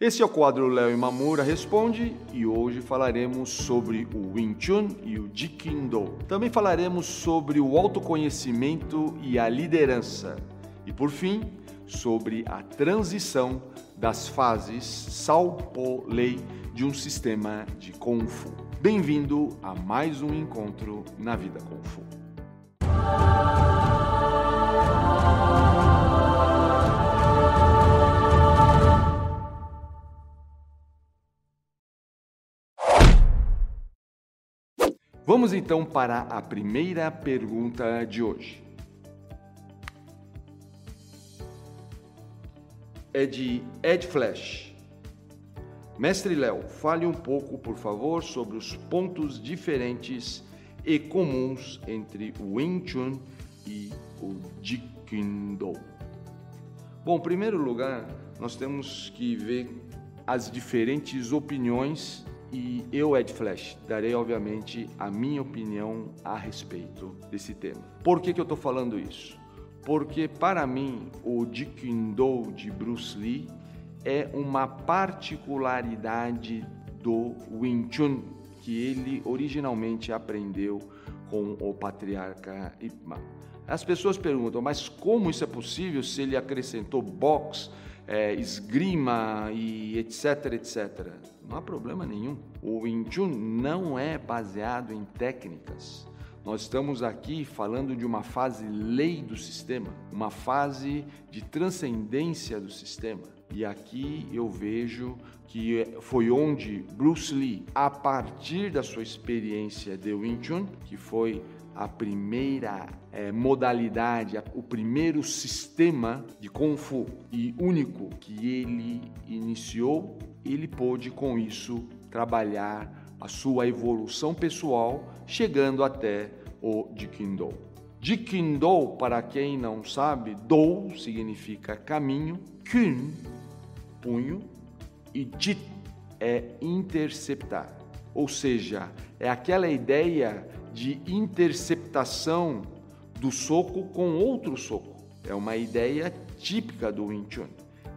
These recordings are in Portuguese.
Esse é o quadro Léo Imamura Responde e hoje falaremos sobre o Wing Chun e o Do. Também falaremos sobre o autoconhecimento e a liderança. E por fim, sobre a transição das fases Sao Po Lei de um sistema de Kung Fu. Bem-vindo a mais um encontro na Vida Kung Fu. Vamos então para a primeira pergunta de hoje. É de Ed Flash. Mestre Léo, fale um pouco, por favor, sobre os pontos diferentes e comuns entre o Wing Chun e o Do. Bom, em primeiro lugar, nós temos que ver as diferentes opiniões e eu, Ed Flash, darei obviamente a minha opinião a respeito desse tema. Por que, que eu estou falando isso? Porque para mim o Jeet de Bruce Lee é uma particularidade do Wing Chun que ele originalmente aprendeu com o patriarca Ip Man. As pessoas perguntam, mas como isso é possível se ele acrescentou boxe, é, esgrima e etc, etc? Não há problema nenhum. O Wing Chun não é baseado em técnicas. Nós estamos aqui falando de uma fase lei do sistema, uma fase de transcendência do sistema. E aqui eu vejo que foi onde Bruce Lee, a partir da sua experiência de Wing Chun, que foi a primeira é, modalidade, o primeiro sistema de Kung Fu e único que ele iniciou, ele pôde com isso trabalhar a sua evolução pessoal, chegando até o Jikindo. Jikindo, para quem não sabe, Do significa caminho, Kun, punho, e Jit é interceptar. Ou seja, é aquela ideia de interceptação do soco com outro soco. É uma ideia típica do Wing Chun.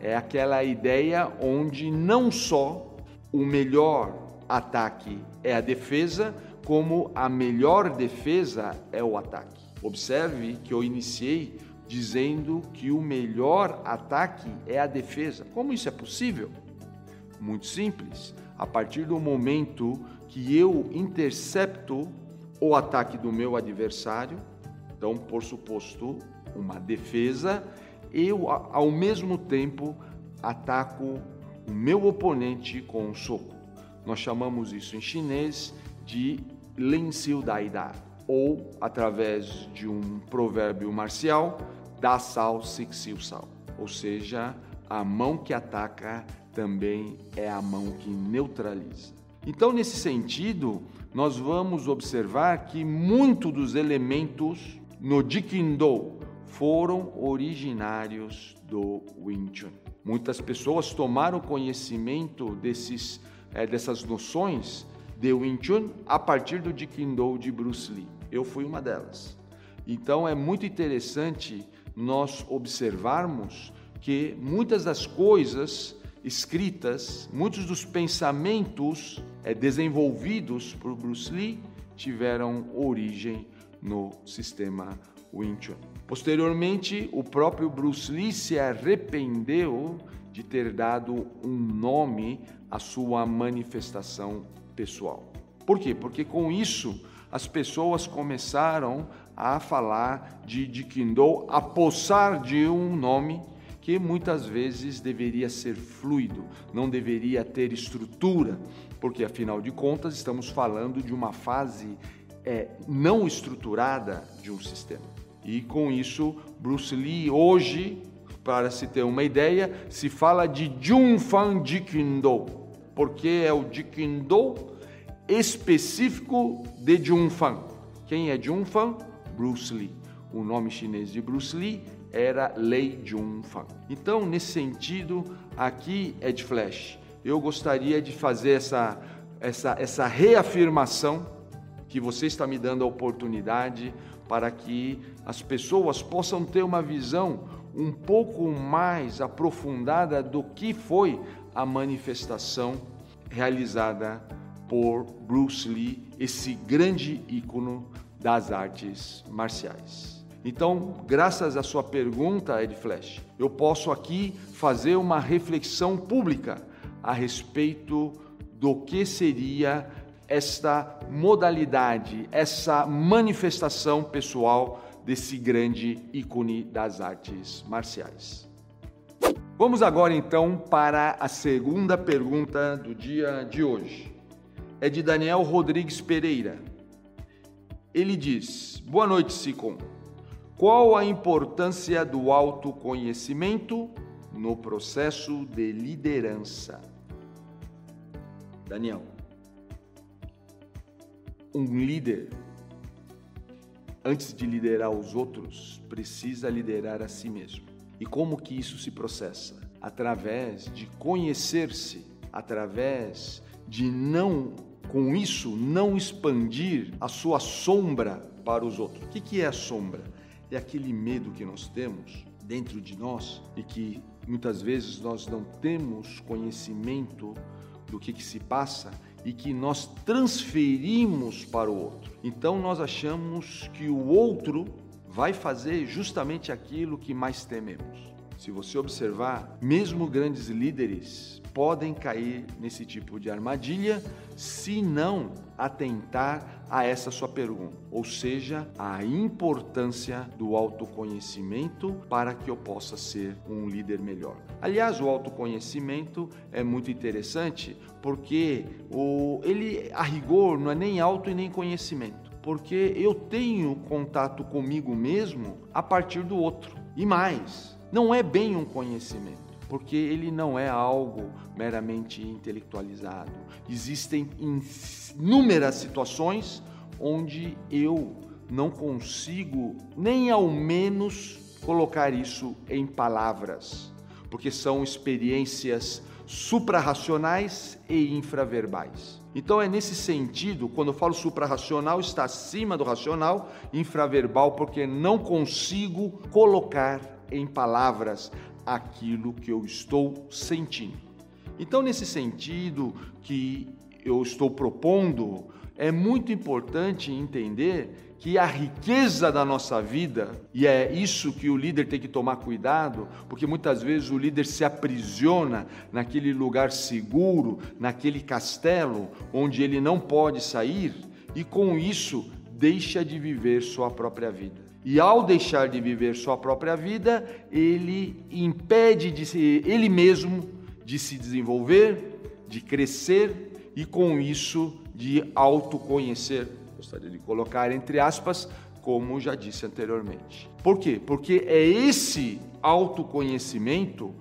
É aquela ideia onde não só o melhor ataque é a defesa, como a melhor defesa é o ataque. Observe que eu iniciei dizendo que o melhor ataque é a defesa. Como isso é possível? Muito simples. A partir do momento que eu intercepto o ataque do meu adversário, então, por suposto, uma defesa, eu ao mesmo tempo ataco o meu oponente com um soco. Nós chamamos isso em chinês de Lin Xiu Dai Da, ou através de um provérbio marcial, Da Sao Six Xiu Sao, ou seja, a mão que ataca também é a mão que neutraliza. Então, nesse sentido, nós vamos observar que muitos dos elementos no Jikindo foram originários do Wing Chun. Muitas pessoas tomaram conhecimento desses, é, dessas noções de Wing Chun a partir do Jikindo de Bruce Lee. Eu fui uma delas. Então é muito interessante nós observarmos que muitas das coisas escritas, muitos dos pensamentos é, desenvolvidos por Bruce Lee tiveram origem no sistema Wing Chun. Posteriormente, o próprio Bruce Lee se arrependeu de ter dado um nome à sua manifestação pessoal. Por quê? Porque com isso as pessoas começaram a falar de, de Kindle, a possar de um nome que muitas vezes deveria ser fluido, não deveria ter estrutura, porque afinal de contas estamos falando de uma fase é, não estruturada de um sistema. E com isso, Bruce Lee hoje, para se ter uma ideia, se fala de Junfan Jikindo, porque é o Jikindo específico de Junfan. Quem é Junfan? Bruce Lee. O nome chinês de Bruce Lee era Lei Junfan. Então, nesse sentido, aqui é de flash. Eu gostaria de fazer essa, essa, essa reafirmação que você está me dando a oportunidade para que as pessoas possam ter uma visão um pouco mais aprofundada do que foi a manifestação realizada por Bruce Lee, esse grande ícone das artes marciais. Então, graças à sua pergunta, Ed Flash, eu posso aqui fazer uma reflexão pública a respeito do que seria esta modalidade, essa manifestação pessoal desse grande ícone das artes marciais. Vamos agora então para a segunda pergunta do dia de hoje. É de Daniel Rodrigues Pereira. Ele diz: Boa noite, Sicom. Qual a importância do autoconhecimento no processo de liderança? Daniel, um líder, antes de liderar os outros, precisa liderar a si mesmo. E como que isso se processa? Através de conhecer-se, através de não, com isso, não expandir a sua sombra para os outros. O que é a sombra? É aquele medo que nós temos dentro de nós e que muitas vezes nós não temos conhecimento do que, que se passa e que nós transferimos para o outro. Então nós achamos que o outro vai fazer justamente aquilo que mais tememos. Se você observar, mesmo grandes líderes podem cair nesse tipo de armadilha se não atentar a essa sua pergunta, ou seja, a importância do autoconhecimento para que eu possa ser um líder melhor. Aliás, o autoconhecimento é muito interessante porque o, ele, a rigor, não é nem auto e nem conhecimento, porque eu tenho contato comigo mesmo a partir do outro. E mais, não é bem um conhecimento porque ele não é algo meramente intelectualizado. Existem inúmeras situações onde eu não consigo nem ao menos colocar isso em palavras, porque são experiências suprarracionais e infraverbais. Então é nesse sentido, quando eu falo suprarracional, está acima do racional, infraverbal, porque não consigo colocar em palavras aquilo que eu estou sentindo. Então, nesse sentido que eu estou propondo, é muito importante entender que a riqueza da nossa vida, e é isso que o líder tem que tomar cuidado, porque muitas vezes o líder se aprisiona naquele lugar seguro, naquele castelo onde ele não pode sair, e com isso deixa de viver sua própria vida. E ao deixar de viver sua própria vida, ele impede de se, ele mesmo de se desenvolver, de crescer e com isso de autoconhecer. Gostaria de colocar entre aspas, como já disse anteriormente. Por quê? Porque é esse autoconhecimento,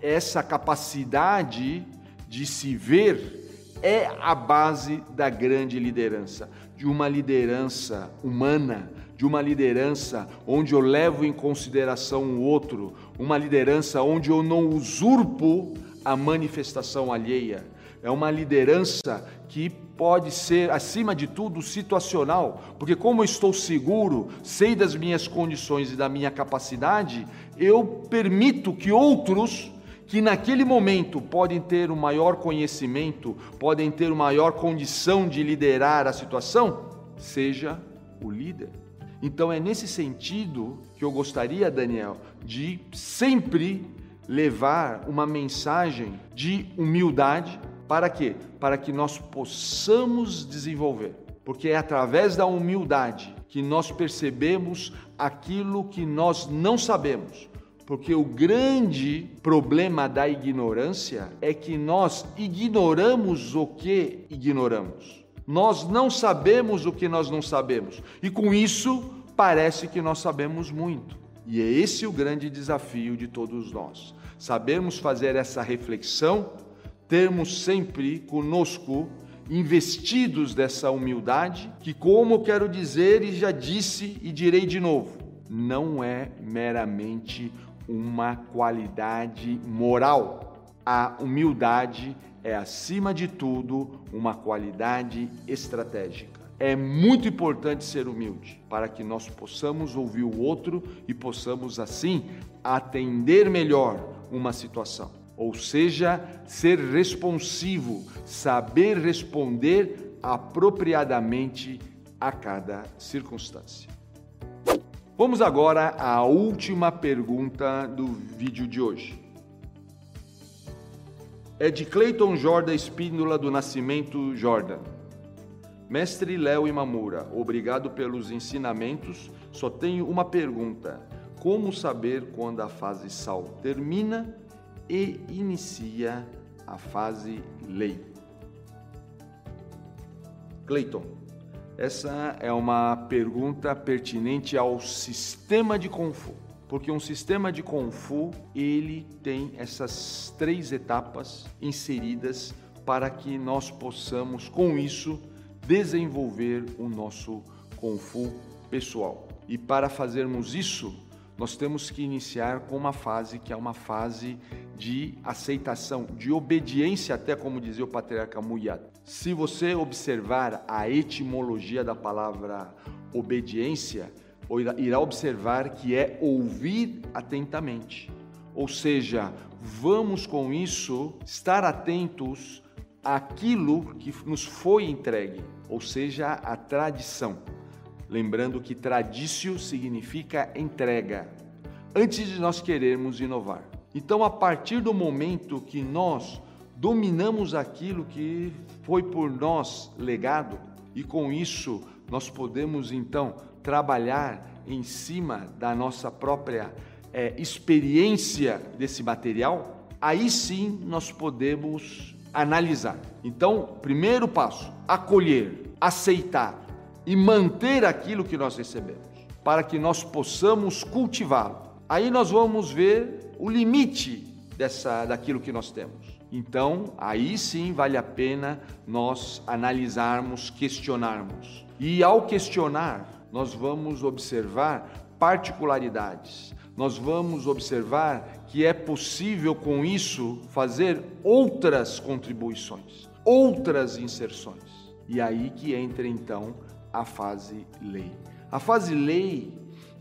essa capacidade de se ver é a base da grande liderança, de uma liderança humana, de uma liderança onde eu levo em consideração o outro, uma liderança onde eu não usurpo a manifestação alheia. É uma liderança que pode ser, acima de tudo, situacional, porque, como eu estou seguro, sei das minhas condições e da minha capacidade, eu permito que outros que naquele momento podem ter um maior conhecimento, podem ter uma maior condição de liderar a situação, seja o líder. Então é nesse sentido que eu gostaria, Daniel, de sempre levar uma mensagem de humildade para quê? Para que nós possamos desenvolver. Porque é através da humildade que nós percebemos aquilo que nós não sabemos. Porque o grande problema da ignorância é que nós ignoramos o que ignoramos. Nós não sabemos o que nós não sabemos. E com isso, parece que nós sabemos muito. E é esse o grande desafio de todos nós. Sabermos fazer essa reflexão, termos sempre conosco investidos dessa humildade, que, como quero dizer e já disse e direi de novo, não é meramente uma qualidade moral. A humildade é, acima de tudo, uma qualidade estratégica. É muito importante ser humilde para que nós possamos ouvir o outro e possamos, assim, atender melhor uma situação. ou seja, ser responsivo, saber responder apropriadamente a cada circunstância. Vamos agora à última pergunta do vídeo de hoje. É de Clayton Jordan Espíndola do Nascimento Jordan. Mestre Léo Imamura, obrigado pelos ensinamentos. Só tenho uma pergunta: como saber quando a fase sal termina e inicia a fase lei? Clayton, essa é uma pergunta pertinente ao sistema de Fu, porque um sistema de Kung Fu ele tem essas três etapas inseridas para que nós possamos com isso desenvolver o nosso Kung Fu pessoal. E para fazermos isso, nós temos que iniciar com uma fase que é uma fase de aceitação, de obediência, até como dizia o patriarca Muyad. Se você observar a etimologia da palavra obediência, irá observar que é ouvir atentamente. Ou seja, vamos com isso estar atentos àquilo que nos foi entregue, ou seja, a tradição. Lembrando que tradicio significa entrega, antes de nós querermos inovar. Então, a partir do momento que nós dominamos aquilo que foi por nós legado, e com isso nós podemos então trabalhar em cima da nossa própria é, experiência desse material, aí sim nós podemos analisar. Então, primeiro passo: acolher, aceitar, e manter aquilo que nós recebemos, para que nós possamos cultivá-lo. Aí nós vamos ver o limite dessa daquilo que nós temos. Então, aí sim vale a pena nós analisarmos, questionarmos. E ao questionar, nós vamos observar particularidades. Nós vamos observar que é possível com isso fazer outras contribuições, outras inserções. E aí que entra então a fase lei. A fase lei,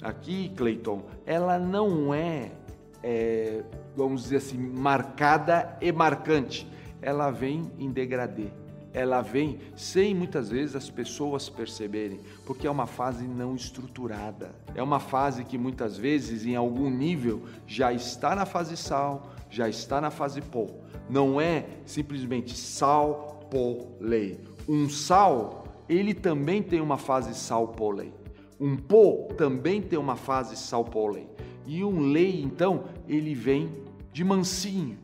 aqui, Cleiton, ela não é, é, vamos dizer assim, marcada e marcante. Ela vem em degradê. Ela vem sem muitas vezes as pessoas perceberem, porque é uma fase não estruturada. É uma fase que muitas vezes, em algum nível, já está na fase sal, já está na fase pó. Não é simplesmente sal, pó, lei. Um sal ele também tem uma fase salpolei. Um po também tem uma fase salpolei. E um lei, então, ele vem de mansinho.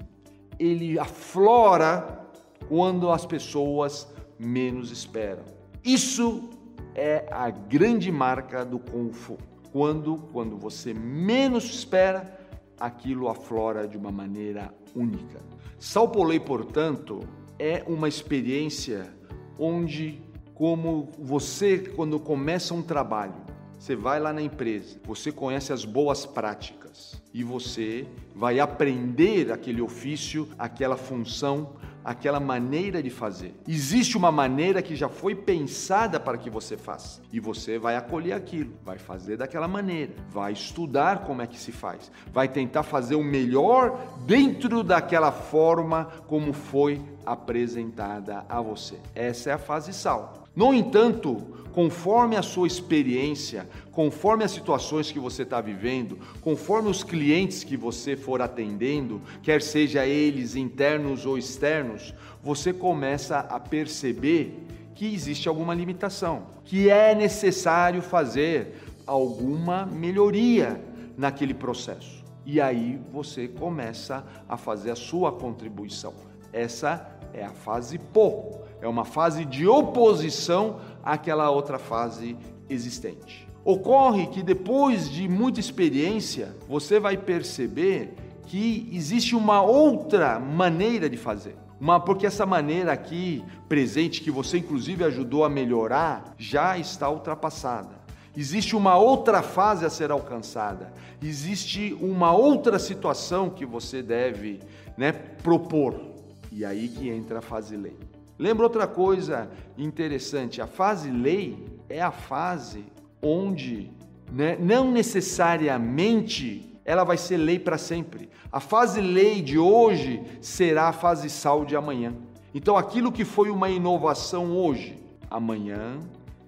Ele aflora quando as pessoas menos esperam. Isso é a grande marca do Kung Fu. Quando, quando você menos espera, aquilo aflora de uma maneira única. Salpolei, portanto, é uma experiência onde como você, quando começa um trabalho, você vai lá na empresa, você conhece as boas práticas e você vai aprender aquele ofício, aquela função, aquela maneira de fazer. Existe uma maneira que já foi pensada para que você faça e você vai acolher aquilo, vai fazer daquela maneira, vai estudar como é que se faz, vai tentar fazer o melhor dentro daquela forma como foi apresentada a você. Essa é a fase sal. No entanto, conforme a sua experiência, conforme as situações que você está vivendo, conforme os clientes que você for atendendo, quer seja eles internos ou externos, você começa a perceber que existe alguma limitação, que é necessário fazer alguma melhoria naquele processo. E aí você começa a fazer a sua contribuição. Essa é a fase PO, é uma fase de oposição àquela outra fase existente. Ocorre que depois de muita experiência, você vai perceber que existe uma outra maneira de fazer. Uma, porque essa maneira aqui presente, que você inclusive ajudou a melhorar, já está ultrapassada. Existe uma outra fase a ser alcançada. Existe uma outra situação que você deve né, propor. E aí que entra a fase lei. Lembra outra coisa interessante: a fase lei é a fase onde né, não necessariamente ela vai ser lei para sempre. A fase lei de hoje será a fase sal de amanhã. Então, aquilo que foi uma inovação hoje, amanhã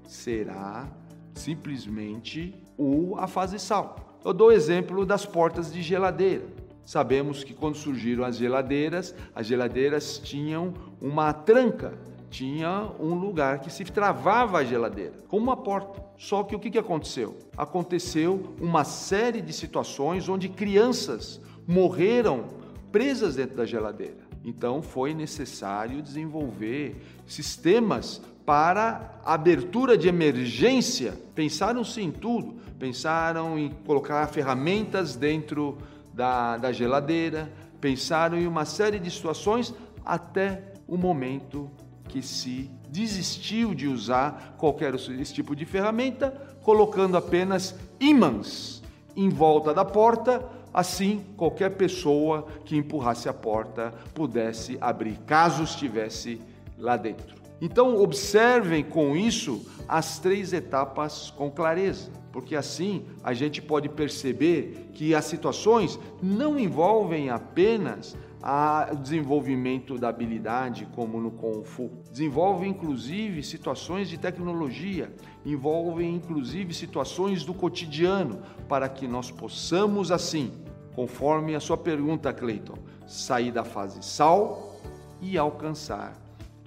será simplesmente o a fase sal. Eu dou exemplo das portas de geladeira. Sabemos que quando surgiram as geladeiras, as geladeiras tinham uma tranca, tinha um lugar que se travava a geladeira, como uma porta. Só que o que aconteceu? Aconteceu uma série de situações onde crianças morreram presas dentro da geladeira. Então foi necessário desenvolver sistemas para abertura de emergência. Pensaram-se em tudo, pensaram em colocar ferramentas dentro da, da geladeira, pensaram em uma série de situações até o momento que se desistiu de usar qualquer esse tipo de ferramenta, colocando apenas ímãs em volta da porta, assim qualquer pessoa que empurrasse a porta pudesse abrir, caso estivesse lá dentro. Então, observem com isso as três etapas com clareza, porque assim a gente pode perceber que as situações não envolvem apenas o desenvolvimento da habilidade, como no Kung Fu. Desenvolve inclusive situações de tecnologia, envolvem inclusive situações do cotidiano, para que nós possamos, assim, conforme a sua pergunta, Cleiton, sair da fase sal e alcançar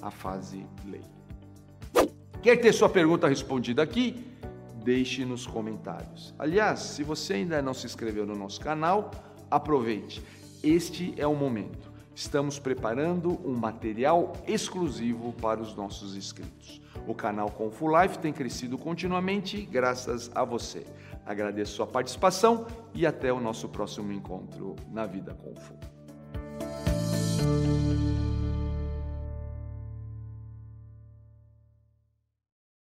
a fase lei. Quer ter sua pergunta respondida aqui? Deixe nos comentários. Aliás, se você ainda não se inscreveu no nosso canal, aproveite. Este é o momento. Estamos preparando um material exclusivo para os nossos inscritos. O canal Confu Life tem crescido continuamente graças a você. Agradeço sua participação e até o nosso próximo encontro na Vida Confu.